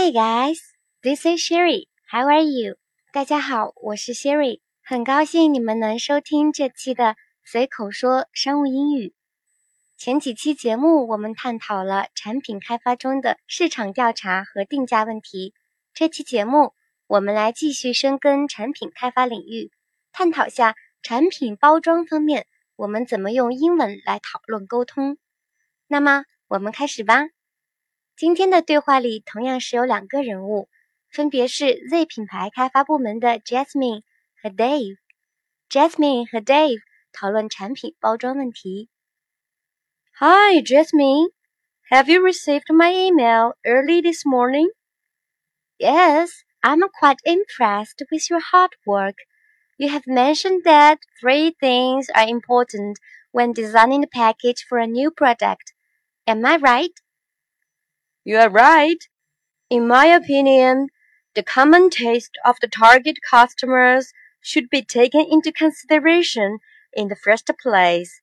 Hi guys, this is Sherry. How are you? 大家好，我是 Sherry，很高兴你们能收听这期的随口说商务英语。前几期节目我们探讨了产品开发中的市场调查和定价问题，这期节目我们来继续深耕产品开发领域，探讨下产品包装方面我们怎么用英文来讨论沟通。那么我们开始吧。今天的对话里同样是有两个人物，分别是 Z 品牌开发部门的 Jasmine 和 Dave。Jasmine 和 Dave 讨论产品包装问题。Hi, Jasmine. Have you received my email early this morning? Yes, I'm quite impressed with your hard work. You have mentioned that three things are important when designing the package for a new product. Am I right? You are right. In my opinion, the common taste of the target customers should be taken into consideration in the first place.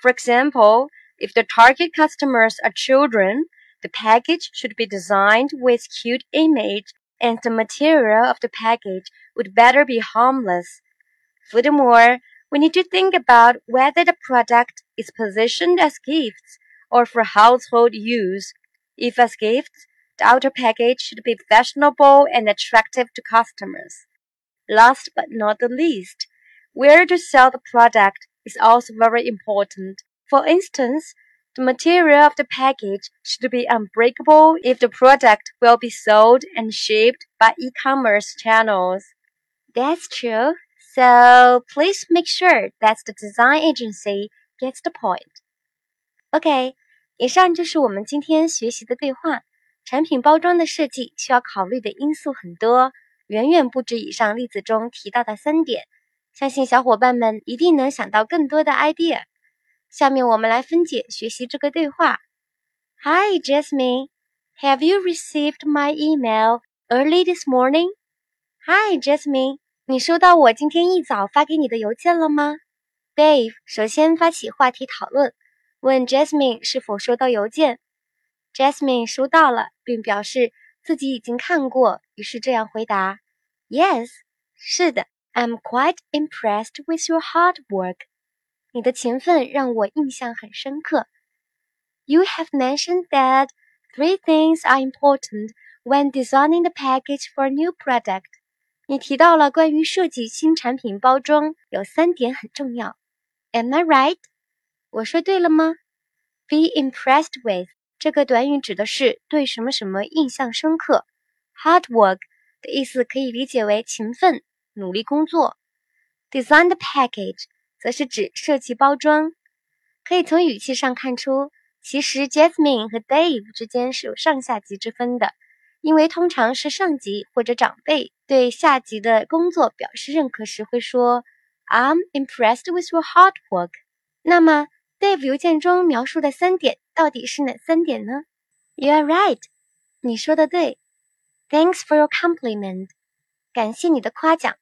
For example, if the target customers are children, the package should be designed with cute image and the material of the package would better be harmless. Furthermore, we need to think about whether the product is positioned as gifts or for household use. If as gifts, the outer package should be fashionable and attractive to customers. Last but not the least, where to sell the product is also very important. For instance, the material of the package should be unbreakable if the product will be sold and shipped by e-commerce channels. That's true. So please make sure that the design agency gets the point. Okay, 以上就是我们今天学习的对话。产品包装的设计需要考虑的因素很多，远远不止以上例子中提到的三点。相信小伙伴们一定能想到更多的 idea。下面我们来分解学习这个对话。Hi Jasmine, have you received my email early this morning? Hi Jasmine, 你收到我今天一早发给你的邮件了吗？Dave 首先发起话题讨论。问 Jasmine 是否收到邮件，Jasmine 收到了，并表示自己已经看过，于是这样回答：“Yes，是的，I'm quite impressed with your hard work。你的勤奋让我印象很深刻。You have mentioned that three things are important when designing the package for a new product。你提到了关于设计新产品包装有三点很重要。Am I right？” 我说对了吗？Be impressed with 这个短语指的是对什么什么印象深刻。Hard work 的意思可以理解为勤奋、努力工作。Design the package 则是指设计包装。可以从语气上看出，其实 Jasmine 和 Dave 之间是有上下级之分的，因为通常是上级或者长辈对下级的工作表示认可时会说 "I'm impressed with your hard work"。那么 Dave 邮件中描述的三点到底是哪三点呢？You are right，你说的对。Thanks for your compliment，感谢你的夸奖。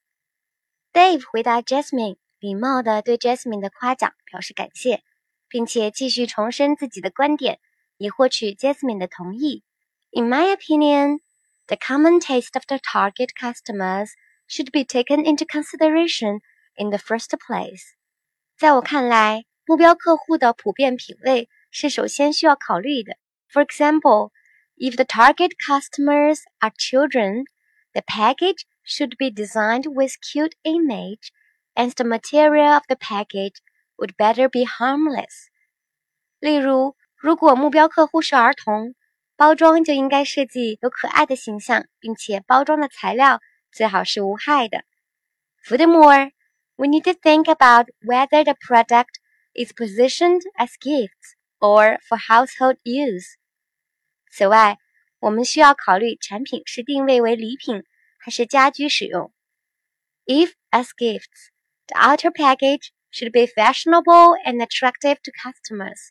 Dave 回答 Jasmine，礼貌地对 Jasmine 的夸奖表示感谢，并且继续重申自己的观点，以获取 Jasmine 的同意。In my opinion, the common taste of the target customers should be taken into consideration in the first place。在我看来。 目标客户的普遍品味是首先需要考虑的。For example, if the target customers are children, the package should be designed with cute image, and the material of the package would better be harmless. 例如，如果目标客户是儿童，包装就应该设计有可爱的形象，并且包装的材料最好是无害的。Furthermore, we need to think about whether the product is positioned as gifts or for household use。此外，我们需要考虑产品是定位为礼品还是家居使用。If as gifts, the outer package should be fashionable and attractive to customers。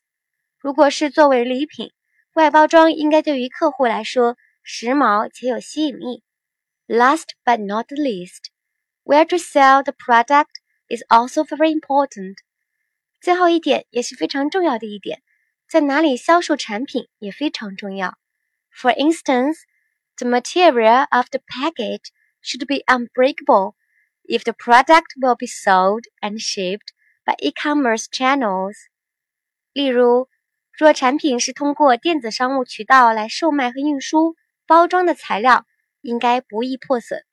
如果是作为礼品，外包装应该对于客户来说时髦且有吸引力。Last but not least, where to sell the product is also very important. 最后一点也是非常重要的一点，在哪里销售产品也非常重要。For instance, The material of the package should be unbreakable if the product will be sold and shipped by e-commerce channels. 例如，若产品是通过电子商务渠道来售卖和运输，包装的材料应该不易破损。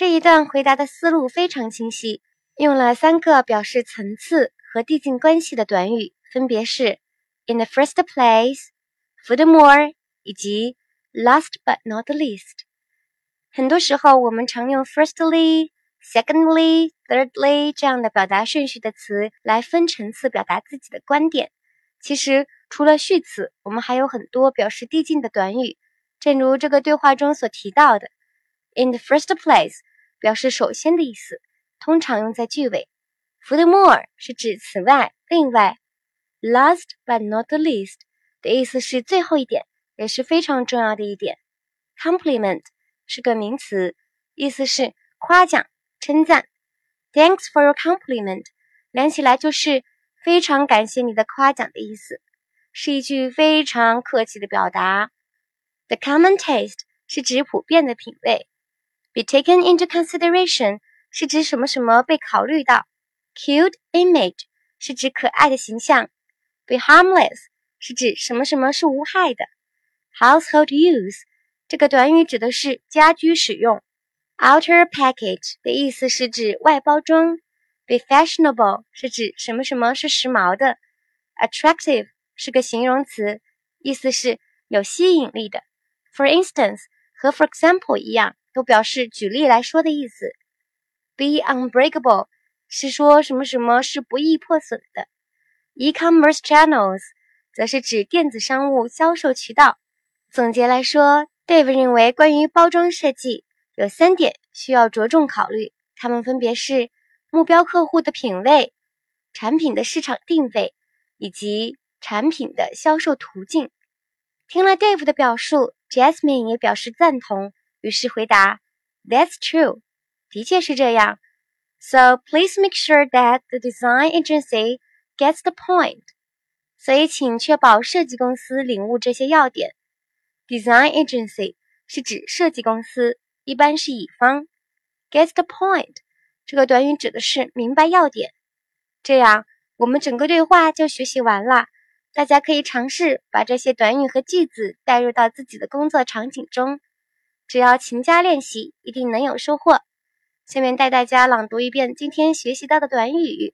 这一段回答的思路非常清晰，用了三个表示层次和递进关系的短语，分别是 in the first place、furthermore 以及 last but not least。很多时候，我们常用 firstly、secondly、thirdly 这样的表达顺序的词来分层次表达自己的观点。其实，除了序词，我们还有很多表示递进的短语，正如这个对话中所提到的，in the first place。表示首先的意思，通常用在句尾。Furthermore 是指此外、另外。Last but not least 的意思是最后一点，也是非常重要的一点。Compliment 是个名词，意思是夸奖、称赞。Thanks for your compliment 连起来就是非常感谢你的夸奖的意思，是一句非常客气的表达。The common taste 是指普遍的品味。Be taken into consideration 是指什么什么被考虑到，cute image 是指可爱的形象，be harmless 是指什么什么是无害的，household use 这个短语指的是家居使用，outer package 的意思是指外包装，be fashionable 是指什么什么是时髦的，attractive 是个形容词，意思是有吸引力的，for instance 和 for example 一样。 都表示举例来说的意思。Be unbreakable 是说什么什么是不易破损的。E-commerce channels 则是指电子商务销售渠道。总结来说，Dave 认为关于包装设计有三点需要着重考虑，它们分别是目标客户的品味、产品的市场定位以及产品的销售途径。听了 Dave 的表述，Jasmine 也表示赞同。于是回答：“That's true，的确是这样。So please make sure that the design agency gets the point。所以请确保设计公司领悟这些要点。Design agency 是指设计公司，一般是乙方。Get the point 这个短语指的是明白要点。这样，我们整个对话就学习完了。大家可以尝试把这些短语和句子带入到自己的工作场景中。”只要勤加练习，一定能有收获。下面带大家朗读一遍今天学习到的短语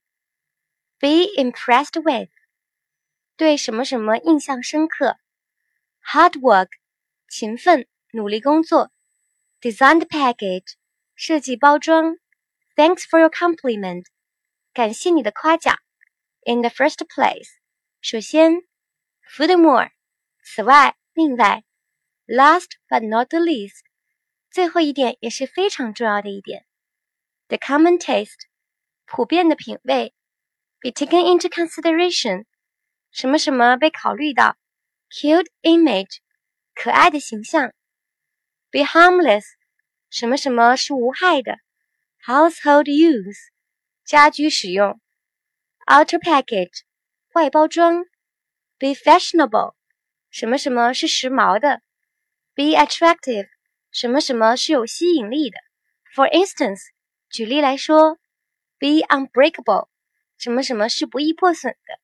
：be impressed with，对什么什么印象深刻；hard work，勤奋努力工作；designed package，设计包装；thanks for your compliment，感谢你的夸奖；in the first place，首先；furthermore，此外另外；last but not least。最后一点也是非常重要的一点，the common taste，普遍的品味，be taken into consideration，什么什么被考虑到，cute image，可爱的形象，be harmless，什么什么是无害的，household use，家居使用，outer package，外包装，be fashionable，什么什么是时髦的，be attractive。 什么什么是有吸引力的？For instance，举例来说，be unbreakable，什么什么是不易破损的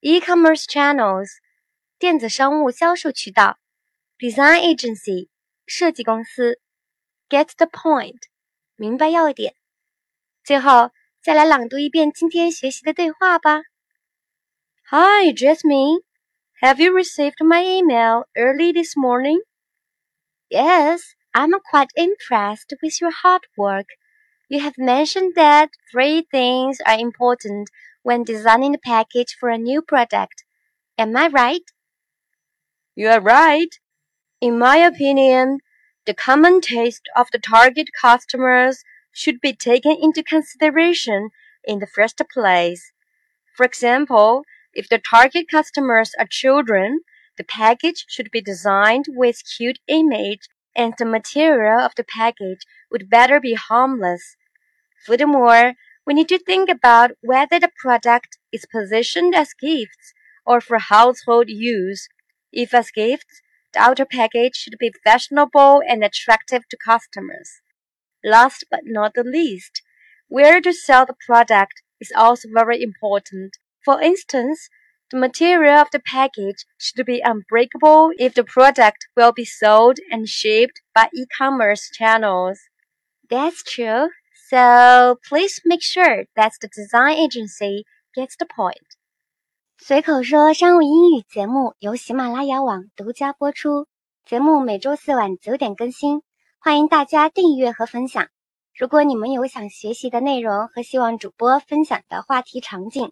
？E-commerce channels，电子商务销售渠道；design agency，设计公司；get the point，明白要点。最后再来朗读一遍今天学习的对话吧。Hi, Jasmine. Have you received my email early this morning? Yes, I'm quite impressed with your hard work. You have mentioned that three things are important when designing a package for a new product. Am I right? You are right. In my opinion, the common taste of the target customers should be taken into consideration in the first place. For example, if the target customers are children, the package should be designed with cute image and the material of the package would better be harmless. Furthermore, we need to think about whether the product is positioned as gifts or for household use. If as gifts, the outer package should be fashionable and attractive to customers. Last but not the least, where to sell the product is also very important. For instance, the material of the package should be unbreakable if the product will be sold and shipped by e-commerce channels. That's true. So please make sure that the design agency gets the point. 随口说商务英语节目由喜马拉雅网独家播出，节目每周四晚九点更新，欢迎大家订阅和分享。如果你们有想学习的内容和希望主播分享的话题场景，